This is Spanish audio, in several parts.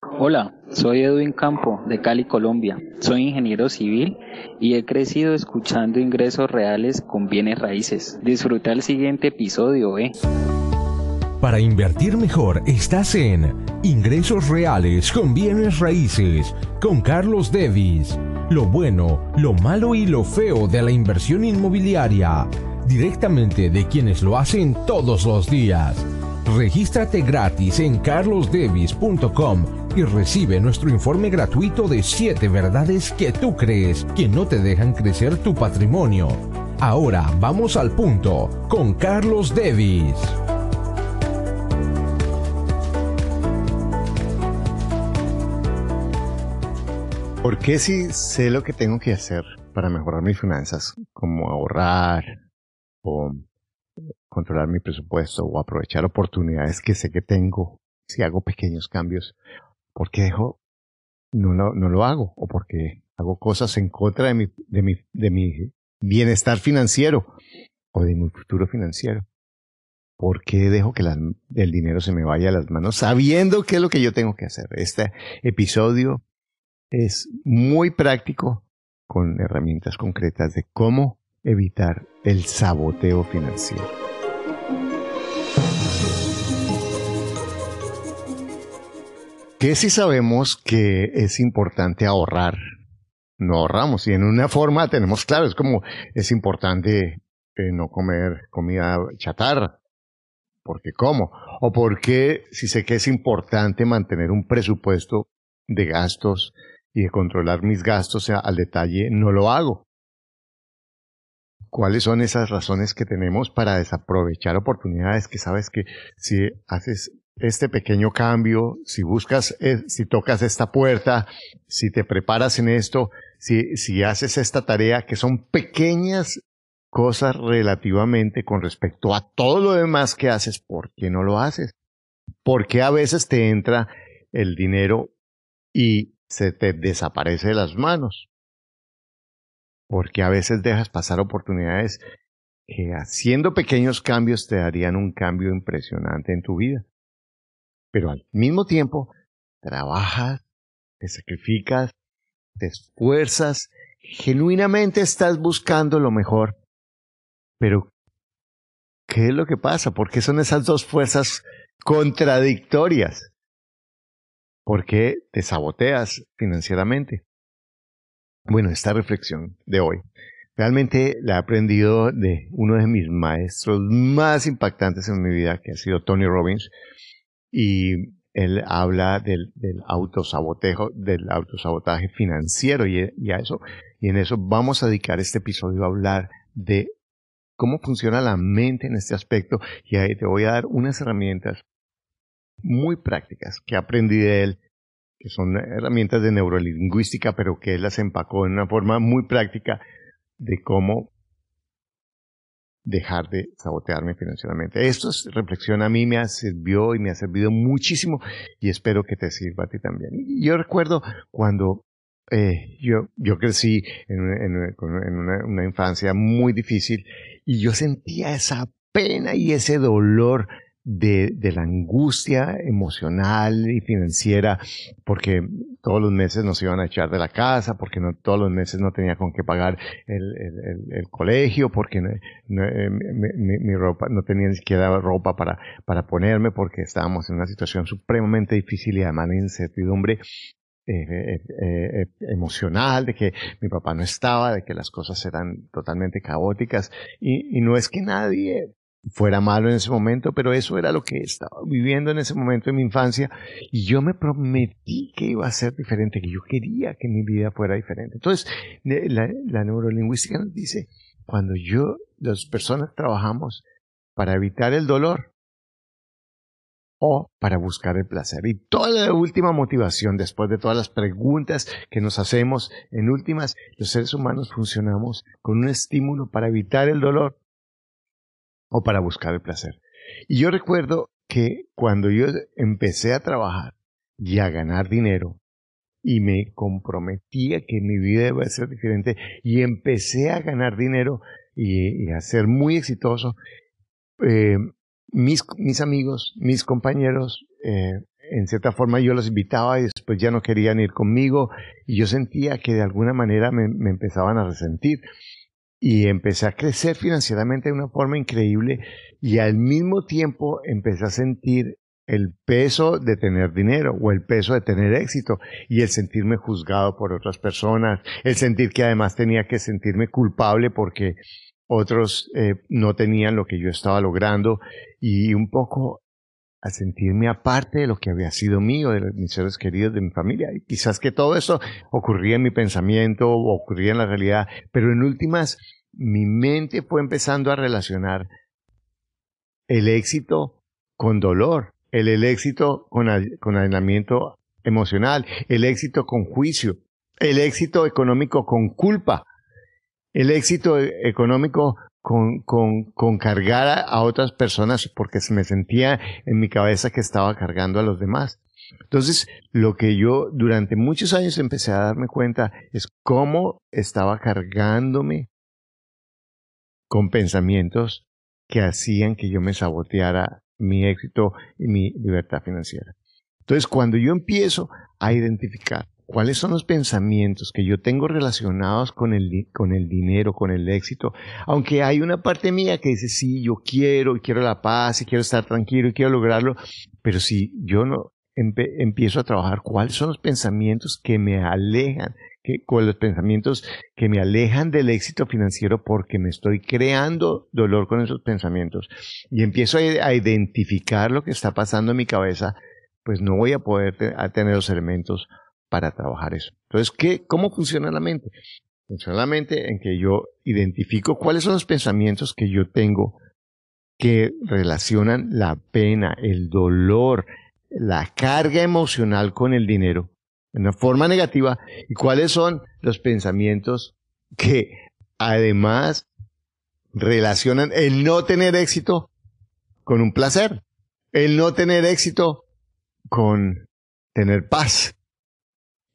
Hola, soy Edwin Campo de Cali, Colombia. Soy ingeniero civil y he crecido escuchando ingresos reales con bienes raíces. Disfruta el siguiente episodio, ¿eh? Para invertir mejor estás en Ingresos Reales con Bienes Raíces con Carlos Devis. Lo bueno, lo malo y lo feo de la inversión inmobiliaria. Directamente de quienes lo hacen todos los días. Regístrate gratis en carlosdevis.com y recibe nuestro informe gratuito de 7 verdades que tú crees que no te dejan crecer tu patrimonio. Ahora vamos al punto con Carlos Devis. ¿Por qué si sé lo que tengo que hacer para mejorar mis finanzas, como ahorrar o controlar mi presupuesto o aprovechar oportunidades que sé que tengo si hago pequeños cambios? ¿Por qué dejo? No lo, no lo hago o porque hago cosas en contra de mi, de mi, de mi bienestar financiero o de mi futuro financiero. ¿Por qué dejo que el dinero se me vaya a las manos sabiendo qué es lo que yo tengo que hacer? Este episodio es muy práctico con herramientas concretas de cómo evitar el saboteo financiero. ¿Qué si sabemos que es importante ahorrar? No ahorramos y en una forma tenemos claro, es como es importante eh, no comer comida chatarra. ¿Por qué cómo? O porque si sé que es importante mantener un presupuesto de gastos y de controlar mis gastos al detalle, no lo hago. ¿Cuáles son esas razones que tenemos para desaprovechar oportunidades que sabes que si haces este pequeño cambio, si buscas, eh, si tocas esta puerta, si te preparas en esto, si, si haces esta tarea, que son pequeñas cosas relativamente con respecto a todo lo demás que haces, ¿por qué no lo haces? Porque a veces te entra el dinero y se te desaparece de las manos. Porque a veces dejas pasar oportunidades que haciendo pequeños cambios te darían un cambio impresionante en tu vida. Pero al mismo tiempo, trabajas, te sacrificas, te esfuerzas, genuinamente estás buscando lo mejor. Pero, ¿qué es lo que pasa? ¿Por qué son esas dos fuerzas contradictorias? ¿Por qué te saboteas financieramente? Bueno, esta reflexión de hoy realmente la he aprendido de uno de mis maestros más impactantes en mi vida, que ha sido Tony Robbins, y él habla del, del autosabotejo, del autosabotaje financiero y, a eso, y en eso vamos a dedicar este episodio a hablar de cómo funciona la mente en este aspecto y ahí te voy a dar unas herramientas muy prácticas que aprendí de él, que son herramientas de neurolingüística, pero que él las empacó en una forma muy práctica de cómo dejar de sabotearme financieramente. Esto es reflexión a mí me ha servido y me ha servido muchísimo y espero que te sirva a ti también. Yo recuerdo cuando eh, yo, yo crecí en, una infancia muy difícil y yo sentía esa pena y ese dolor de, la angustia emocional y financiera, porque todos los meses nos iban a echar de la casa, porque no, todos los meses no tenía con qué pagar el, el, colegio, porque eh, mi, ropa, no tenía ni siquiera ropa para, para ponerme, porque estábamos en una situación supremamente difícil y además de incertidumbre eh, eh, eh, emocional, de que mi papá no estaba, de que las cosas eran totalmente caóticas. Y, y, no es que nadie fuera malo en ese momento, pero eso era lo que estaba viviendo en ese momento de mi infancia y yo me prometí que iba a ser diferente, que yo quería que mi vida fuera diferente. Entonces, la, la neurolingüística nos dice, cuando yo, las personas trabajamos para evitar el dolor o para buscar el placer. Y toda la última motivación, después de todas las preguntas que nos hacemos, en últimas, los seres humanos funcionamos con un estímulo para evitar el dolor o para buscar el placer. Y yo recuerdo que cuando yo empecé a trabajar y a ganar dinero y me comprometía que mi vida iba a ser diferente y empecé a ganar dinero y, a ser muy exitoso, eh, mis, amigos, mis compañeros, eh, en cierta forma yo los invitaba y después ya no querían ir conmigo y yo sentía que de alguna manera me empezaban a resentir y empecé a crecer financieramente de una forma increíble y al mismo tiempo empecé a sentir el peso de tener dinero o el peso de tener éxito y el sentirme juzgado por otras personas, el sentir que además tenía que sentirme culpable porque otros eh, no tenían lo que yo estaba logrando y un poco a sentirme aparte de lo que había sido mío, de mis seres queridos, de mi familia. Y quizás que todo eso ocurría en mi pensamiento ocurría en la realidad, pero en últimas mi mente fue empezando a relacionar el éxito con dolor, el, éxito con, con emocional, el éxito con juicio, el éxito económico con culpa, el éxito económico con, con, cargar a, otras personas porque se me sentía en mi cabeza que estaba cargando a los demás. Entonces, lo que yo durante muchos años empecé a darme cuenta es cómo estaba cargándome con pensamientos que hacían que yo me saboteara mi éxito y mi libertad financiera. Entonces, cuando yo empiezo a identificar cuáles son los pensamientos que yo tengo relacionados con el, con el dinero, con el éxito, aunque hay una parte mía que dice, sí, yo quiero, y quiero la paz, y quiero estar tranquilo, y quiero lograrlo, pero si yo no empiezo a trabajar cuáles son los pensamientos que me alejan, que, con los pensamientos que me alejan del éxito financiero porque me estoy creando dolor con esos pensamientos y empiezo a, identificar lo que está pasando en mi cabeza, pues no voy a poder tener los elementos para trabajar eso. Entonces, ¿qué, ¿cómo funciona la mente? Funciona la mente en que yo identifico cuáles son los pensamientos que yo tengo que relacionan la pena, el dolor, la carga emocional con el dinero en una forma negativa y cuáles son los pensamientos que además relacionan el no tener éxito con un placer, el no tener éxito con tener paz,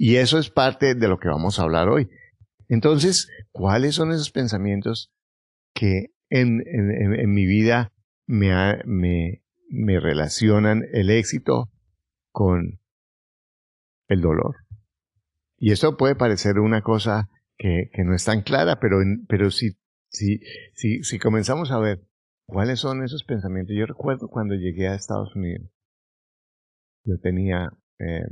y eso es parte de lo que vamos a hablar hoy. Entonces, ¿cuáles son esos pensamientos que en, mi vida me, me, relacionan el éxito con el dolor? Y eso puede parecer una cosa que, no es tan clara, pero, pero si, si, si, si comenzamos a ver cuáles son esos pensamientos, yo recuerdo cuando llegué a Estados Unidos, yo tenía eh,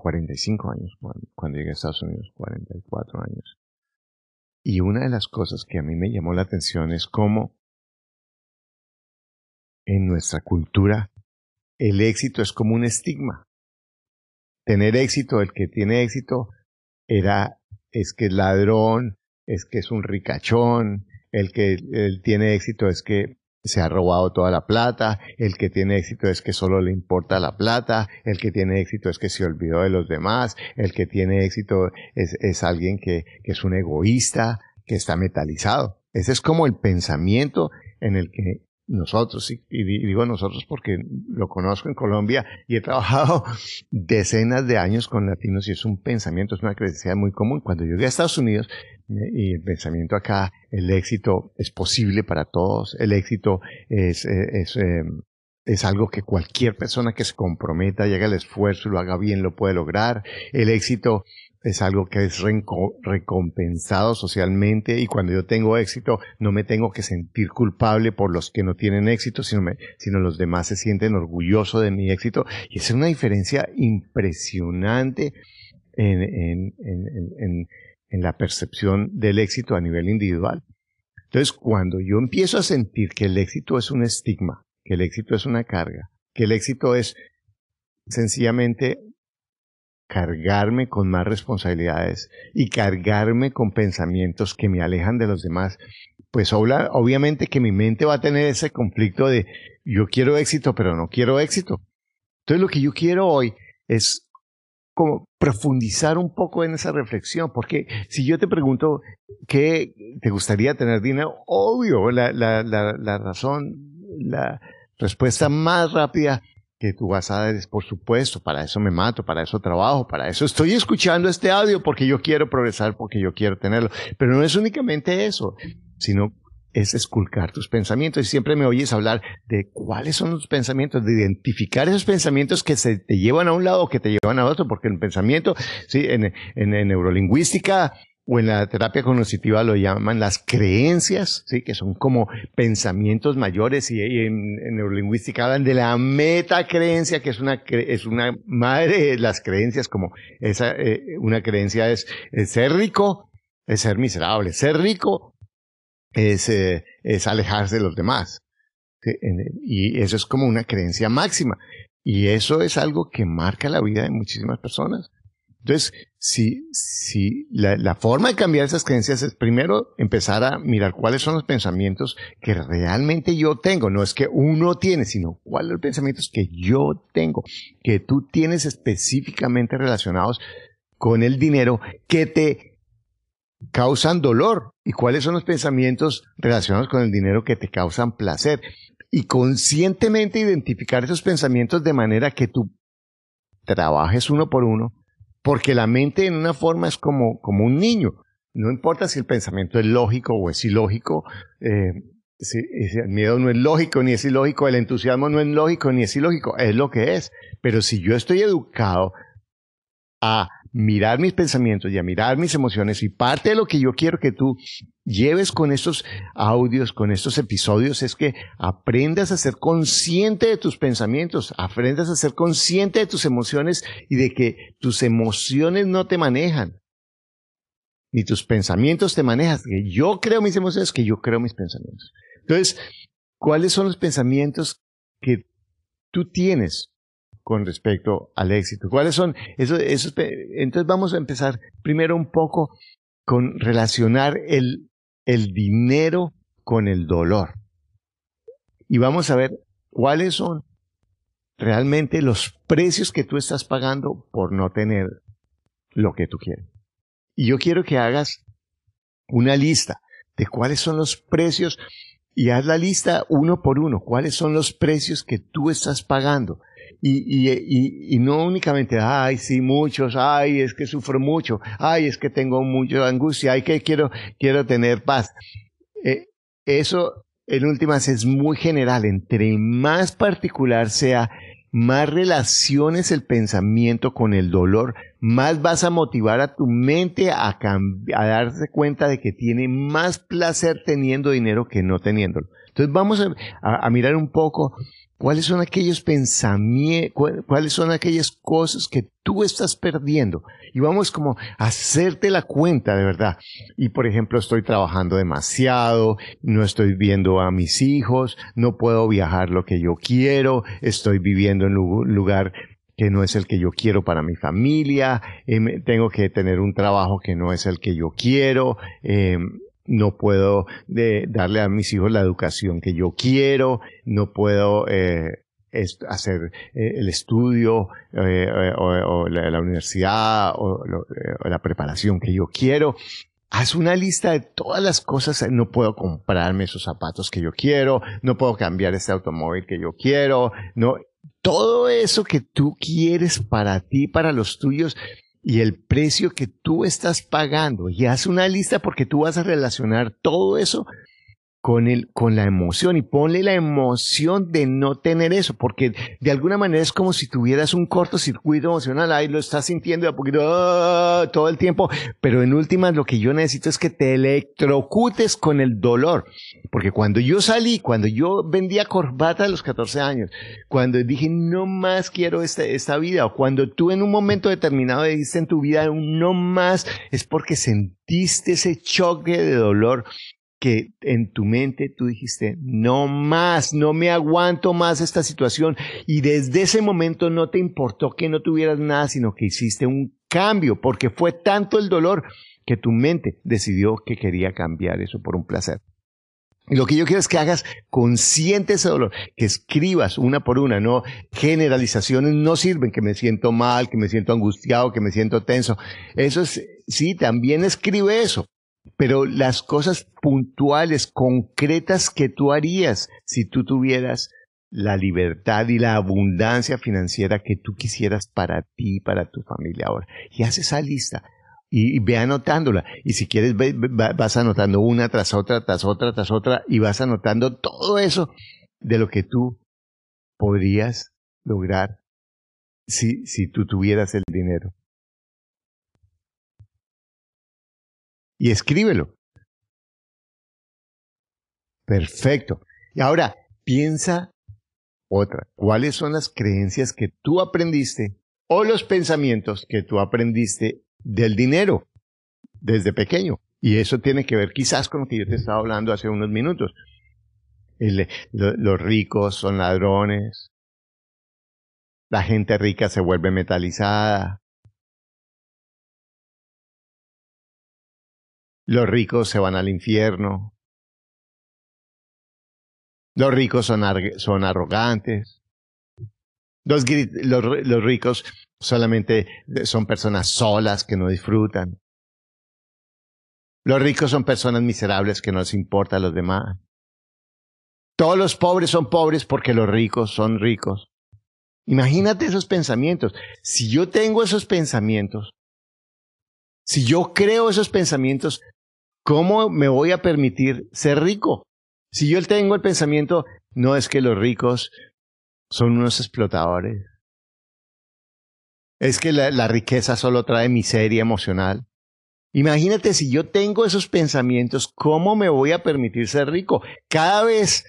45 años, cuando llegué a Estados Unidos, 44 años. Y una de las cosas que a mí me llamó la atención es cómo en nuestra cultura el éxito es como un estigma. Tener éxito, el que tiene éxito, era, es que es ladrón, es que es un ricachón, el que tiene éxito es que se ha robado toda la plata, el que tiene éxito es que solo le importa la plata, el que tiene éxito es que se olvidó de los demás, el que tiene éxito es, es alguien que, que es un egoísta, que está metalizado. Ese es como el pensamiento en el que nosotros, y, digo nosotros porque lo conozco en Colombia y he trabajado decenas de años con latinos y es un pensamiento, es una creencia muy común. Cuando llegué a Estados Unidos y el pensamiento acá, el éxito es posible para todos, el éxito es, es, em, es algo que cualquier persona que se comprometa y haga el esfuerzo y lo haga bien lo puede lograr. El éxito es algo que es recompensado socialmente y cuando yo tengo éxito no me tengo que sentir culpable por los que no tienen éxito, sino, sino los demás se sienten orgullosos de mi éxito. Y es una diferencia impresionante en la percepción del éxito a nivel individual. Entonces, cuando yo empiezo a sentir que el éxito es un estigma, que el éxito es una carga, que el éxito es sencillamente cargarme con más responsabilidades y cargarme con pensamientos que me alejan de los demás, pues obviamente que mi mente va a tener ese conflicto de yo quiero éxito, pero no quiero éxito. Entonces lo que yo quiero hoy es como profundizar un poco en esa reflexión, porque si yo te pregunto qué te gustaría tener dinero, obvio, la, la, la, la razón, la respuesta más rápida que tú vas a dar es, por supuesto, para eso me mato, para eso trabajo, para eso estoy escuchando este audio, porque yo quiero progresar, porque yo quiero tenerlo. Pero no es únicamente eso, sino es esculcar tus pensamientos. Y siempre me oyes hablar de cuáles son los pensamientos, de identificar esos pensamientos que se te llevan a un lado o que te llevan a otro, porque el pensamiento, sí, en, en, neurolingüística o en la terapia cognitiva lo llaman las creencias, sí, que son como pensamientos mayores y, en, neurolingüística hablan de la metacreencia, que es una es una madre de las creencias, como esa eh, una creencia es ser rico, es ser miserable, ser rico es, eh, es alejarse de los demás. Y eso es como una creencia máxima. Y eso es algo que marca la vida de muchísimas personas. Entonces, si, si la, la, forma de cambiar esas creencias es primero empezar a mirar cuáles son los pensamientos que realmente yo tengo. No es que uno tiene, sino cuáles son los pensamientos que yo tengo, que tú tienes específicamente relacionados con el dinero que te causan dolor y cuáles son los pensamientos relacionados con el dinero que te causan placer. Y conscientemente identificar esos pensamientos de manera que tú trabajes uno por uno, porque la mente en una forma es como, como un niño. No importa si el pensamiento es lógico o es ilógico, eh, si, el miedo no es lógico ni es ilógico, el entusiasmo no es lógico ni es ilógico, es lo que es. Pero si yo estoy educado a mirar mis pensamientos y a mirar mis emociones. Y parte de lo que yo quiero que tú lleves con estos audios, con estos episodios, es que aprendas a ser consciente de tus pensamientos, aprendas a ser consciente de tus emociones y de que tus emociones no te manejan. Ni tus pensamientos te manejan. Que yo creo mis emociones, que yo creo mis pensamientos. Entonces, ¿cuáles son los pensamientos que tú tienes con respecto al éxito. ¿Cuáles son esos, Entonces vamos a empezar primero un poco con relacionar el, el dinero con el dolor. Y vamos a ver cuáles son realmente los precios que tú estás pagando por no tener lo que tú quieres. Y yo quiero que hagas una lista de cuáles son los precios y haz la lista uno por uno, cuáles son los precios que tú estás pagando y, y, y, no únicamente, ay, sí, muchos, ay, es que sufro mucho, ay, es que tengo mucha angustia, ay, que quiero, quiero tener paz. Eh, eso, en últimas, es muy general. Entre más particular sea, más relaciones el pensamiento con el dolor, más vas a motivar a tu mente a, a darse cuenta de que tiene más placer teniendo dinero que no teniéndolo. Entonces vamos a mirar un poco ¿Cuáles son aquellos pensamientos, cuáles son aquellas cosas que tú estás perdiendo? Y vamos como a hacerte la cuenta de verdad. Y por ejemplo, estoy trabajando demasiado, no estoy viendo a mis hijos, no puedo viajar lo que yo quiero, estoy viviendo en un lugar que no es el que yo quiero para mi familia, em, tengo que tener un trabajo que no es el que yo quiero, em, no puedo de, darle a mis hijos la educación que yo quiero, no puedo eh, hacer eh, el estudio eh, o, la, universidad o, la preparación que yo quiero. Haz una lista de todas las cosas. No puedo comprarme esos zapatos que yo quiero, no puedo cambiar este automóvil que yo quiero, no. Todo eso que tú quieres para ti, para los tuyos, y el precio que tú estás pagando. Y haz una lista porque tú vas a relacionar todo eso con, el, con la emoción y ponle la emoción de no tener eso, porque de alguna manera es como si tuvieras un cortocircuito emocional, ahí lo estás sintiendo a poquito ¡ah! todo el tiempo, pero en últimas lo que yo necesito es que te electrocutes con el dolor, porque cuando yo salí, cuando yo vendía corbata a los 14 años, cuando dije no más quiero esta, esta vida, o cuando tú en un momento determinado dijiste en tu vida un no más, es porque sentiste ese choque de dolor que en tu mente tú dijiste, no más, no me aguanto más esta situación. Y desde ese momento no te importó que no tuvieras nada, sino que hiciste un cambio, porque fue tanto el dolor que tu mente decidió que quería cambiar eso por un placer. Y lo que yo quiero es que hagas consciente ese dolor, que escribas una por una, no generalizaciones no sirven, que me siento mal, que me siento angustiado, que me siento tenso. Eso es, sí, también escribe eso, pero las cosas puntuales, concretas que tú harías si tú tuvieras la libertad y la abundancia financiera que tú quisieras para ti para tu familia ahora. Y haz esa lista. y, ve anotándola. Y si quieres, vas anotando una tras otra, tras otra, tras otra, y vas anotando todo eso de lo que tú podrías lograr si, si tú tuvieras el dinero. Y escríbelo. Perfecto. Y ahora, piensa otra. ¿Cuáles son las creencias que tú aprendiste o los pensamientos que tú aprendiste del dinero desde pequeño. Y eso tiene que ver quizás con lo que yo te estaba hablando hace unos minutos. los ricos son ladrones. La gente rica se vuelve metalizada. Los ricos se van al infierno. Los ricos son, son arrogantes. Los, los, ricos solamente son personas solas que no disfrutan. Los ricos son personas miserables que no les importa a los demás. Todos los pobres son pobres porque los ricos son ricos. Imagínate esos pensamientos. Si yo tengo esos pensamientos, si yo creo esos pensamientos, ¿cómo me voy a permitir ser rico? Si yo tengo el pensamiento, no es que los ricos son unos explotadores. Es que la, riqueza solo trae miseria emocional. Imagínate si yo tengo esos pensamientos, ¿cómo me voy a permitir ser rico? Cada vez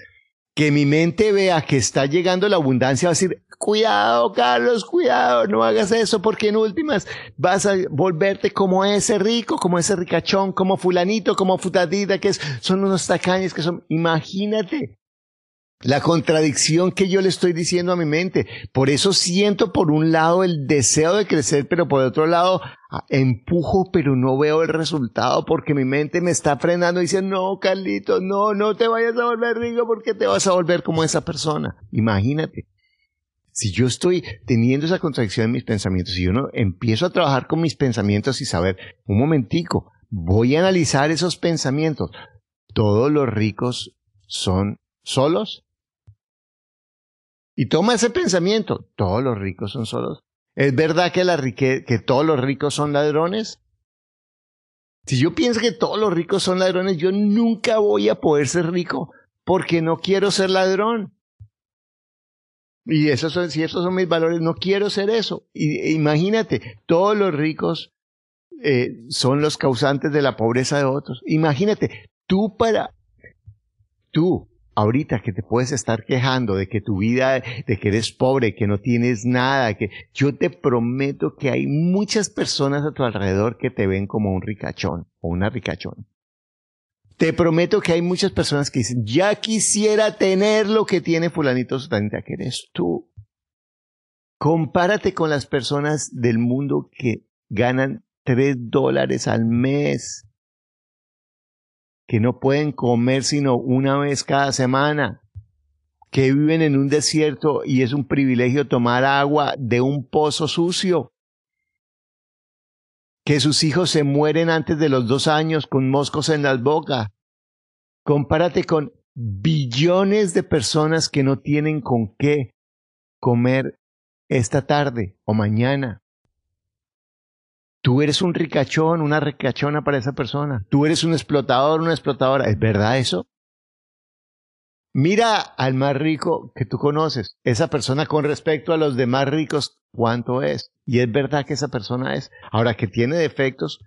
que mi mente vea que está llegando la abundancia, va a decir, cuidado, Carlos, cuidado, no hagas eso, porque en últimas vas a volverte como ese rico, como ese ricachón, como fulanito, como futadita, que son unos tacaños que son, imagínate la contradicción que yo le estoy diciendo a mi mente. Por eso siento por un lado el deseo de crecer, pero por otro lado empujo, pero no veo el resultado porque mi mente me está frenando y dice, no, Carlito, no, no te vayas a volver rico porque te vas a volver como esa persona. Imagínate. Si yo estoy teniendo esa contradicción en mis pensamientos, si yo no empiezo a trabajar con mis pensamientos y saber, un momentico, voy a analizar esos pensamientos. Todos los ricos son solos, y toma ese pensamiento, todos los ricos son solos. ¿Es verdad que, todos los ricos son ladrones? Si yo pienso que todos los ricos son ladrones, yo nunca voy a poder ser rico porque no quiero ser ladrón. Y esos son, si esos son mis valores, no quiero ser eso. Y, imagínate, todos los ricos eh, son los causantes de la pobreza de otros. Imagínate, tú para, tú ahorita que te puedes estar quejando de que tu vida, de que eres pobre, que no tienes nada, que yo te prometo que hay muchas personas a tu alrededor que te ven como un ricachón o una ricachón. Te prometo que hay muchas personas que dicen, ya quisiera tener lo que tiene fulanito sutanita, que eres tú. Compárate con las personas del mundo que ganan tres dólares al mes que no pueden comer sino una vez cada semana, que viven en un desierto y es un privilegio tomar agua de un pozo sucio, que sus hijos se mueren antes de los dos años con moscos en las bocas. Compárate con billones de personas que no tienen con qué comer esta tarde o mañana. Tú eres un ricachón, una ricachona para esa persona. Tú eres un explotador, una explotadora. ¿Es verdad eso? Mira al más rico que tú conoces, esa persona con respecto a los demás ricos, ¿cuánto es? Y es verdad que esa persona es. Ahora, que tiene defectos,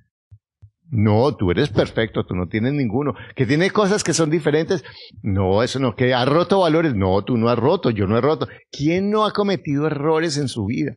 no, tú eres perfecto, tú no tienes ninguno. Que tiene cosas que son diferentes, no, eso no. Que ha roto valores, no, tú no has roto, yo no he roto. ¿Quién no ha cometido errores en su vida?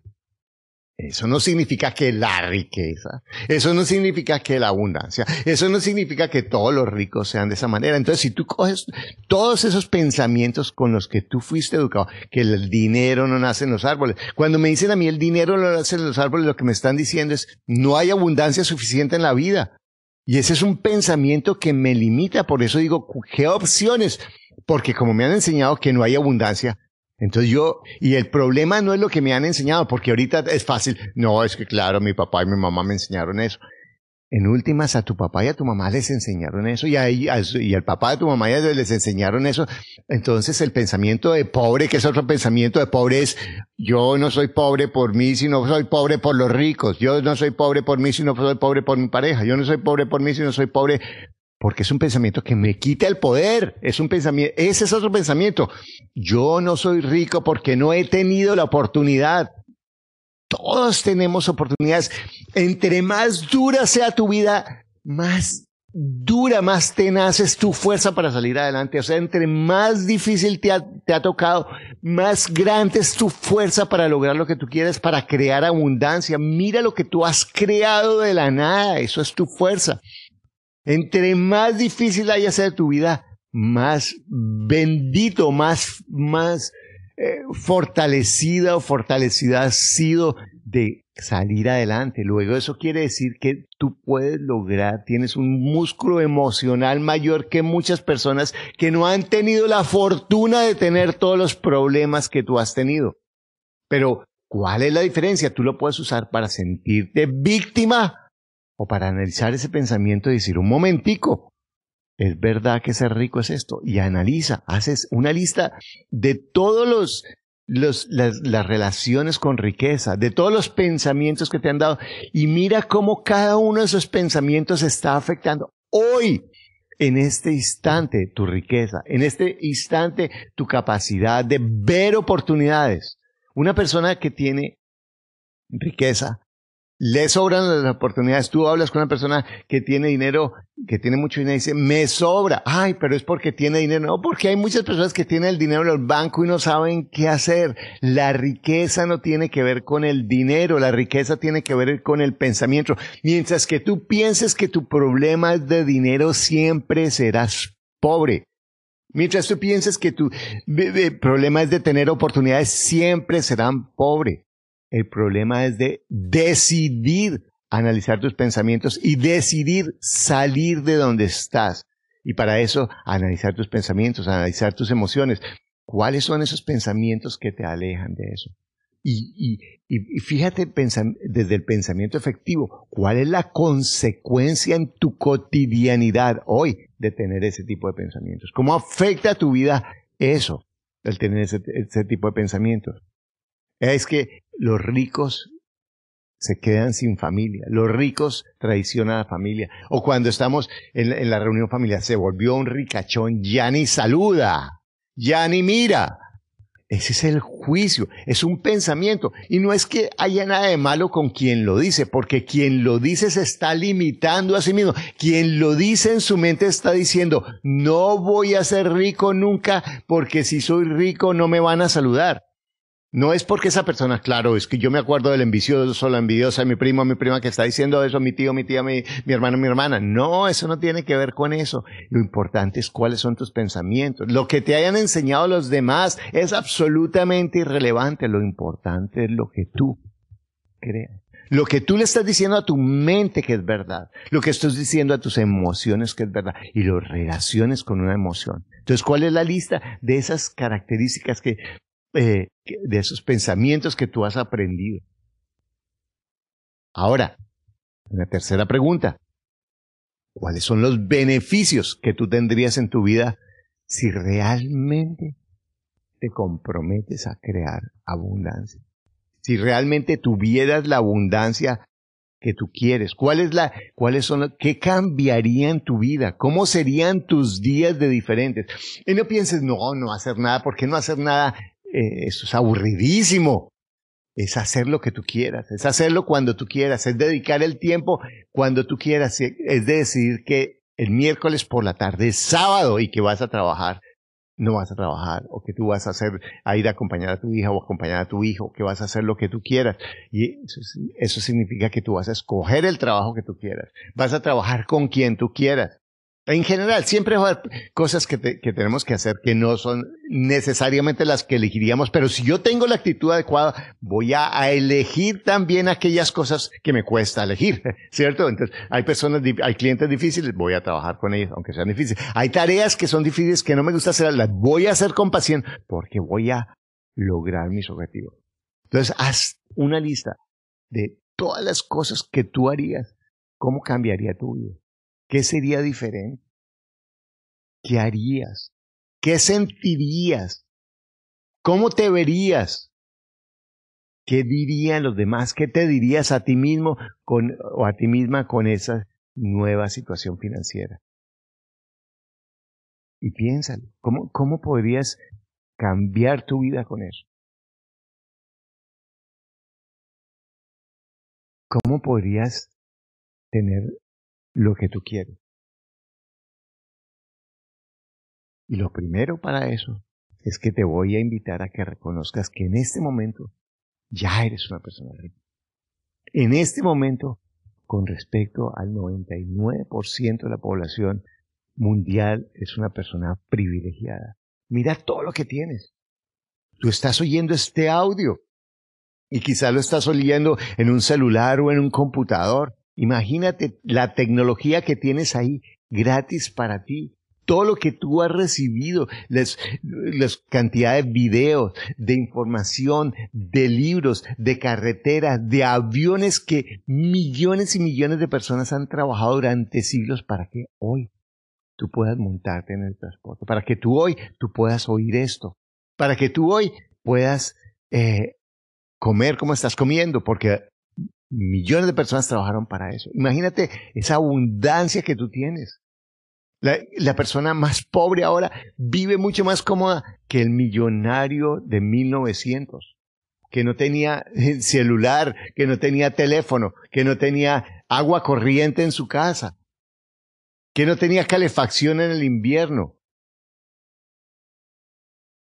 Eso no significa que la riqueza, eso no significa que la abundancia, eso no significa que todos los ricos sean de esa manera. Entonces, si tú coges todos esos pensamientos con los que tú fuiste educado, que el dinero no nace en los árboles, cuando me dicen a mí el dinero no nace en los árboles, lo que me están diciendo es no hay abundancia suficiente en la vida. Y ese es un pensamiento que me limita, por eso digo, ¿qué opciones? Porque como me han enseñado que no hay abundancia, entonces yo, y el problema no es lo que me han enseñado, porque ahorita es fácil. No, es que claro, mi papá y mi mamá me enseñaron eso. en últimas a tu papá y a tu mamá les enseñaron eso y, a, y al papá de tu mamá ya les enseñaron eso. Entonces el pensamiento de pobre, que es otro pensamiento de pobre, es yo no soy pobre por mí, sino soy pobre por los ricos. Yo no soy pobre por mí, sino soy pobre por mi pareja. Yo no soy pobre por mí, sino soy pobre porque es un pensamiento que me quita el poder. Es un pensamiento, ese es otro pensamiento. Yo no soy rico porque no he tenido la oportunidad. Todos tenemos oportunidades. Entre más dura sea tu vida, más dura, más tenaz es tu fuerza para salir adelante. O sea, entre más difícil te ha, tocado, más grande es tu fuerza para lograr lo que tú quieres, para crear abundancia. Mira lo que tú has creado de la nada. Eso es tu fuerza. Entre más difícil haya sido tu vida, más bendito, más, más eh, fortalecida o fortalecida has sido de salir adelante. Luego eso quiere decir que tú puedes lograr, tienes un músculo emocional mayor que muchas personas que no han tenido la fortuna de tener todos los problemas que tú has tenido. Pero, ¿cuál es la diferencia? Tú lo puedes usar para sentirte víctima o para analizar ese pensamiento y decir, un momentico, ¿es verdad que ser rico es esto? Y analiza, haces una lista de todos los, los las, las, relaciones con riqueza, de todos los pensamientos que te han dado y mira cómo cada uno de esos pensamientos está afectando hoy, en este instante, tu riqueza, en este instante, tu capacidad de ver oportunidades. Una persona que tiene riqueza le sobran las oportunidades. Tú hablas con una persona que tiene dinero, que tiene mucho dinero y dice, me sobra. Ay, pero es porque tiene dinero. No, porque hay muchas personas que tienen el dinero en el banco y no saben qué hacer. La riqueza no tiene que ver con el dinero, la riqueza tiene que ver con el pensamiento. Mientras que tú pienses que tu problema es de dinero, siempre serás pobre. Mientras tú pienses que tu problema es de tener oportunidades, siempre serán pobres. El problema es de decidir analizar tus pensamientos y decidir salir de donde estás. Y para eso, analizar tus pensamientos, analizar tus emociones. ¿Cuáles son esos pensamientos que te alejan de eso? Y, fíjate desde el pensamiento efectivo, ¿cuál es la consecuencia en tu cotidianidad hoy de tener ese tipo de pensamientos? ¿Cómo afecta a tu vida eso, el tener ese, ese tipo de pensamientos? Es que los ricos se quedan sin familia. Los ricos traicionan a la familia. O cuando estamos en, la reunión familiar, se volvió un ricachón, ya ni saluda, ya ni mira. Ese es el juicio, es un pensamiento. Y no es que haya nada de malo con quien lo dice, porque quien lo dice se está limitando a sí mismo. Quien lo dice en su mente está diciendo, no voy a ser rico nunca, porque si soy rico no me van a saludar. No es porque esa persona, claro, es que yo me acuerdo del envidioso, la envidiosa, mi primo, mi prima que está diciendo eso, mi tío, mi tía, mi, mi hermano, mi hermana. No, eso no tiene que ver con eso. Lo importante es cuáles son tus pensamientos. Lo que te hayan enseñado los demás es absolutamente irrelevante. Lo importante es lo que tú creas. Lo que tú le estás diciendo a tu mente que es verdad. Lo que estás diciendo a tus emociones que es verdad. Y lo relaciones con una emoción. Entonces, ¿cuál es la lista de esas características que eh, de esos pensamientos que tú has aprendido. Ahora, una tercera pregunta. ¿Cuáles son los beneficios que tú tendrías en tu vida si realmente te comprometes a crear abundancia? Si realmente tuvieras la abundancia que tú quieres, ¿cuál es la, cuáles son, qué cambiaría en tu vida? ¿Cómo serían tus días de diferentes? Y no pienses, no, no hacer nada, ¿por qué no hacer nada? Eh, eso es aburridísimo. Es hacer lo que tú quieras, es hacerlo cuando tú quieras, es dedicar el tiempo cuando tú quieras, es decir que el miércoles por la tarde es sábado y que vas a trabajar, no vas a trabajar, o que tú vas a hacer, a ir a acompañar a tu hija o acompañar a tu hijo, que vas a hacer lo que tú quieras. Y eso, eso significa que tú vas a escoger el trabajo que tú quieras, vas a trabajar con quien tú quieras. En general, siempre va a cosas que, tenemos que hacer que no son necesariamente las que elegiríamos, pero si yo tengo la actitud adecuada, voy a, elegir también aquellas cosas que me cuesta elegir, ¿cierto? Entonces, hay personas, hay clientes difíciles, voy a trabajar con ellos, aunque sean difíciles. Hay tareas que son difíciles que no me gusta hacer, las voy a hacer con paciencia porque voy a lograr mis objetivos. Entonces, haz una lista de todas las cosas que tú harías ¿Cómo cambiaría tu vida? ¿Qué sería diferente? ¿Qué harías? ¿Qué sentirías? ¿Cómo te verías? ¿Qué dirían los demás? ¿Qué te dirías a ti mismo con, o a ti misma con esa nueva situación financiera? Y piénsalo, ¿cómo, cómo podrías cambiar tu vida con eso? ¿Cómo podrías tener lo que tú quieres? Y lo primero para eso es que te voy a invitar a que reconozcas que en este momento ya eres una persona rica. En este momento, con respecto al 99% de la población mundial, es una persona privilegiada. Mira todo lo que tienes. Tú estás oyendo este audio y quizás lo estás oyendo en un celular o en un computador. Imagínate la tecnología que tienes ahí gratis para ti. Todo lo que tú has recibido, las, cantidades de videos, de información, de libros, de carreteras, de aviones que millones y millones de personas han trabajado durante siglos para que hoy tú puedas montarte en el transporte, para que tú hoy tú puedas oír esto, para que tú hoy puedas eh, comer como estás comiendo, porque millones de personas trabajaron para eso. Imagínate esa abundancia que tú tienes. La, persona más pobre ahora vive mucho más cómoda que el millonario de 1900, que no tenía eh, celular, que no tenía teléfono, que no tenía agua corriente en su casa, que no tenía calefacción en el invierno.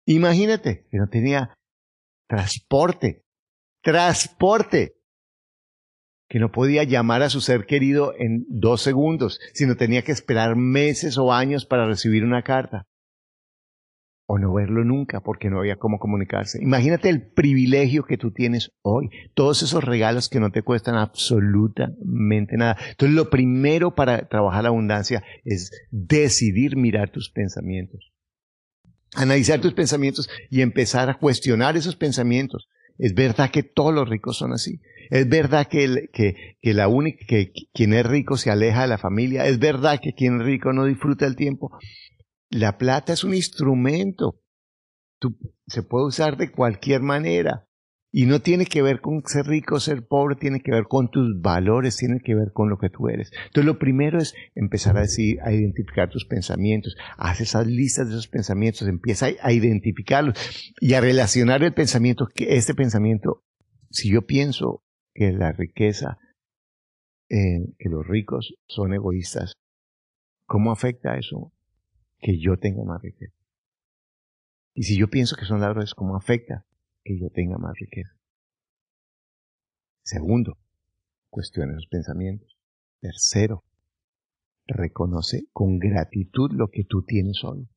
Imagínate, que no tenía transporte, transporte que no podía llamar a su ser querido en dos segundos, sino tenía que esperar meses o años para recibir una carta. O no verlo nunca porque no había cómo comunicarse. Imagínate el privilegio que tú tienes hoy, todos esos regalos que no te cuestan absolutamente nada. Entonces lo primero para trabajar la abundancia es decidir mirar tus pensamientos. Analizar tus pensamientos y empezar a cuestionar esos pensamientos. Es verdad que todos los ricos son así. Es verdad que, que, la única, que quien es rico se aleja de la familia. Es verdad que quien es rico no disfruta el tiempo. La plata es un instrumento. se puede usar de cualquier manera. Y no tiene que ver con ser rico ser pobre, tiene que ver con tus valores, tiene que ver con lo que tú eres. Entonces lo primero es empezar a decir, a identificar tus pensamientos, haz esas listas de esos pensamientos, empieza a, identificarlos y a relacionar el pensamiento, que este pensamiento, si yo pienso que la riqueza, eh, que los ricos son egoístas. ¿Cómo afecta eso que yo tenga más riqueza? Y si yo pienso que son ladrones, ¿cómo afecta que yo tenga más riqueza? Segundo, cuestiona los pensamientos. Tercero, reconoce con gratitud lo que tú tienes solo.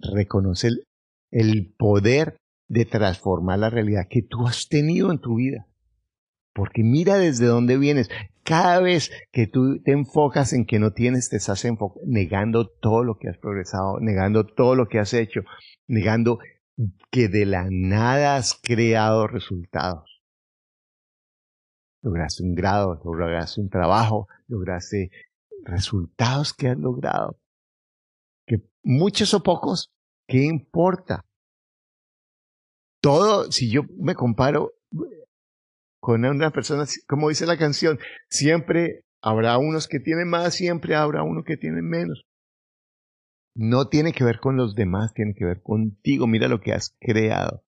Reconoce el poder de transformar la realidad que tú has tenido en tu vida. Porque mira desde dónde vienes. Cada vez que tú te enfocas en que no tienes, te estás negando todo lo que has progresado, negando todo lo que has hecho, negando que de la nada has creado resultados. Lograste un grado, lograste un trabajo, lograste resultados que has logrado. Que muchos o pocos, ¿qué importa? Todo, si yo me comparo, con una persona, como dice la canción, siempre habrá unos que tienen más, siempre habrá uno que tiene menos. No tiene que ver con los demás, tiene que ver contigo. Mira lo que has creado.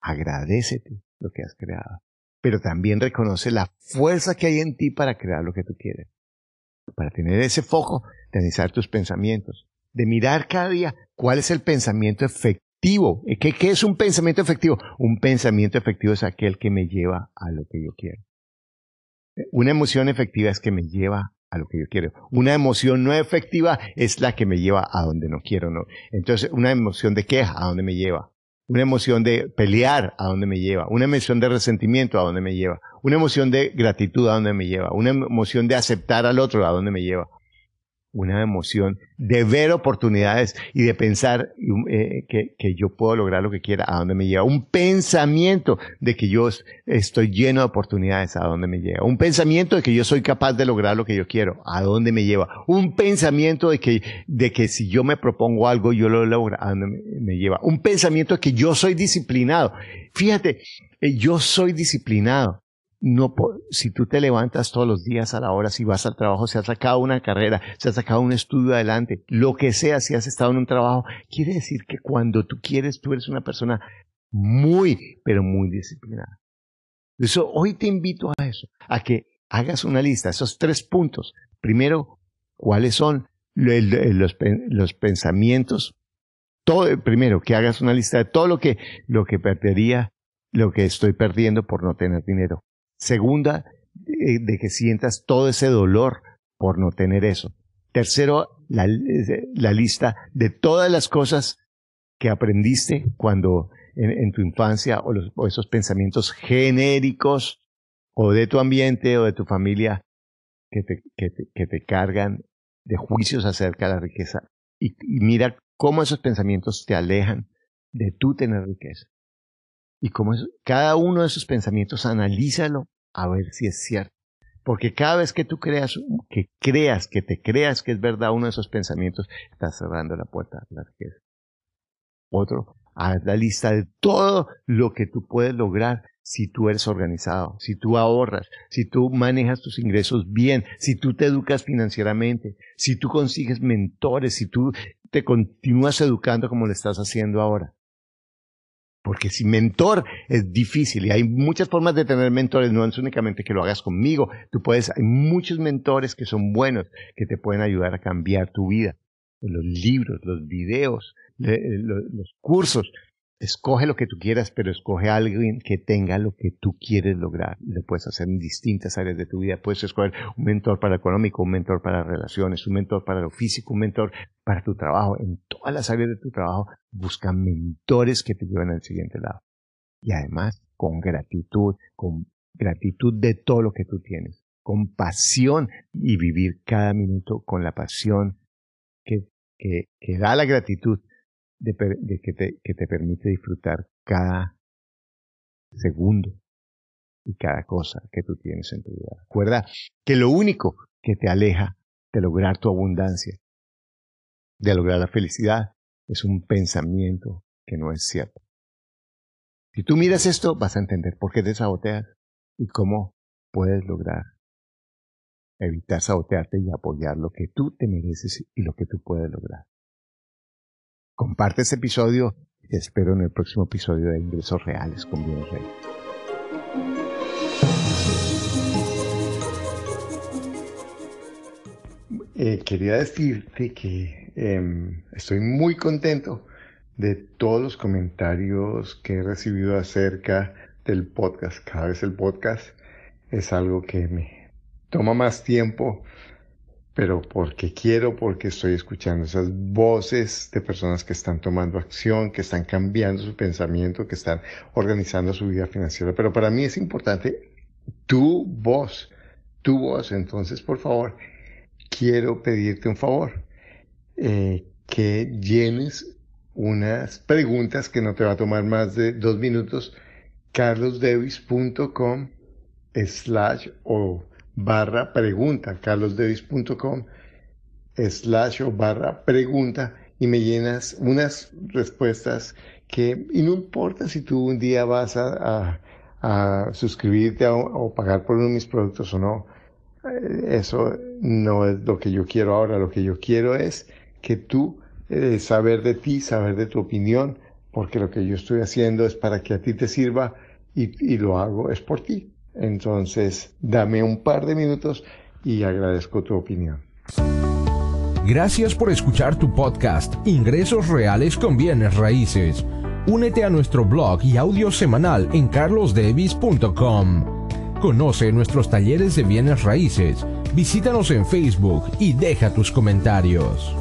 Agradecete lo que has creado. Pero también reconoce la fuerza que hay en ti para crear lo que tú quieres. Para tener ese foco de analizar tus pensamientos. De mirar cada día cuál es el pensamiento efectivo ¿Qué, ¿Qué, es un pensamiento efectivo? Un pensamiento efectivo es aquel que me lleva a lo que yo quiero. Una emoción efectiva es que me lleva a lo que yo quiero. Una emoción no efectiva es la que me lleva a donde no quiero. ¿no? Entonces, una emoción de queja, ¿a dónde me lleva? Una emoción de pelear, ¿a dónde me lleva? Una emoción de resentimiento, ¿a dónde me lleva? Una emoción de gratitud, ¿a dónde me lleva? Una emoción de aceptar al otro, ¿a dónde me lleva? Una emoción de ver oportunidades y de pensar eh, que, que, yo puedo lograr lo que quiera, a dónde me lleva. Un pensamiento de que yo estoy lleno de oportunidades, a dónde me lleva. Un pensamiento de que yo soy capaz de lograr lo que yo quiero, a dónde me lleva. Un pensamiento de que, de que si yo me propongo algo, yo lo logro, a dónde me lleva. Un pensamiento de que yo soy disciplinado. Fíjate, eh, yo soy disciplinado no si tú te levantas todos los días a la hora, si vas al trabajo, si has sacado una carrera, si has sacado un estudio adelante, lo que sea, si has estado en un trabajo, quiere decir que cuando tú quieres, tú eres una persona muy, pero muy disciplinada. Eso, hoy te invito a eso, a que hagas una lista, esos tres puntos. Primero, ¿cuáles son los, los pensamientos? Todo, primero, que hagas una lista de todo lo que, lo que perdería, lo que estoy perdiendo por no tener dinero. Segunda, eh, de que sientas todo ese dolor por no tener eso. Tercero, la, la lista de todas las cosas que aprendiste cuando en, tu infancia o, los, esos pensamientos genéricos o de tu ambiente o de tu familia que te, que te, que te cargan de juicios acerca de la riqueza. Y, y, mira cómo esos pensamientos te alejan de tú tener riqueza. Y como cada uno de esos pensamientos, analízalo a ver si es cierto. Porque cada vez que tú creas, que creas, que te creas que es verdad uno de esos pensamientos, estás cerrando la puerta a la riqueza. Otro, haz la lista de todo lo que tú puedes lograr si tú eres organizado, si tú ahorras, si tú manejas tus ingresos bien, si tú te educas financieramente, si tú consigues mentores, si tú te continúas educando como lo estás haciendo ahora. Porque si mentor es difícil y hay muchas formas de tener mentores, no es únicamente que lo hagas conmigo. Tú puedes, hay muchos mentores que son buenos, que te pueden ayudar a cambiar tu vida. Los libros, los videos, los cursos, Escoge lo que tú quieras, pero escoge a alguien que tenga lo que tú quieres lograr. Lo puedes hacer en distintas áreas de tu vida. Puedes escoger un mentor para económico, un mentor para relaciones, un mentor para lo físico, un mentor para tu trabajo. En todas las áreas de tu trabajo, busca mentores que te lleven al siguiente lado. Y además, con gratitud, con gratitud de todo lo que tú tienes, con pasión y vivir cada minuto con la pasión que, que, que da la gratitud de, que, te, que te permite disfrutar cada segundo y cada cosa que tú tienes en tu vida. Recuerda que lo único que te aleja de lograr tu abundancia, de lograr la felicidad, es un pensamiento que no es cierto. Si tú miras esto, vas a entender por qué te saboteas y cómo puedes lograr evitar sabotearte y apoyar lo que tú te mereces y lo que tú puedes lograr. Comparte este episodio y te espero en el próximo episodio de Ingresos Reales con Bienes Rey. Eh, quería decirte que em, estoy muy contento de todos los comentarios que he recibido acerca del podcast. Cada vez el podcast es algo que me toma más tiempo pero porque quiero, porque estoy escuchando esas voces de personas que están tomando acción, que están cambiando su pensamiento, que están organizando su vida financiera. Pero para mí es importante tu voz, tu voz. Entonces, por favor, quiero pedirte un favor, eh, que llenes unas preguntas que no te va a tomar más de dos minutos, carlosdevis.com slash o barra pregunta, carlosdevis.com slash o barra pregunta y me llenas unas respuestas que, y no importa si tú un día vas a, a, suscribirte o pagar por uno de mis productos o no, eh, eso no es lo que yo quiero ahora, lo que yo quiero es que tú, eh, saber de ti, saber de tu opinión, porque lo que yo estoy haciendo es para que a ti te sirva y, y lo hago es por ti. Entonces, dame un par de minutos y agradezco tu opinión. Gracias por escuchar tu podcast Ingresos Reales con Bienes Raíces. Únete a nuestro blog y audio semanal en carlosdevis.com. Conoce nuestros talleres de bienes raíces, visítanos en Facebook y deja tus comentarios.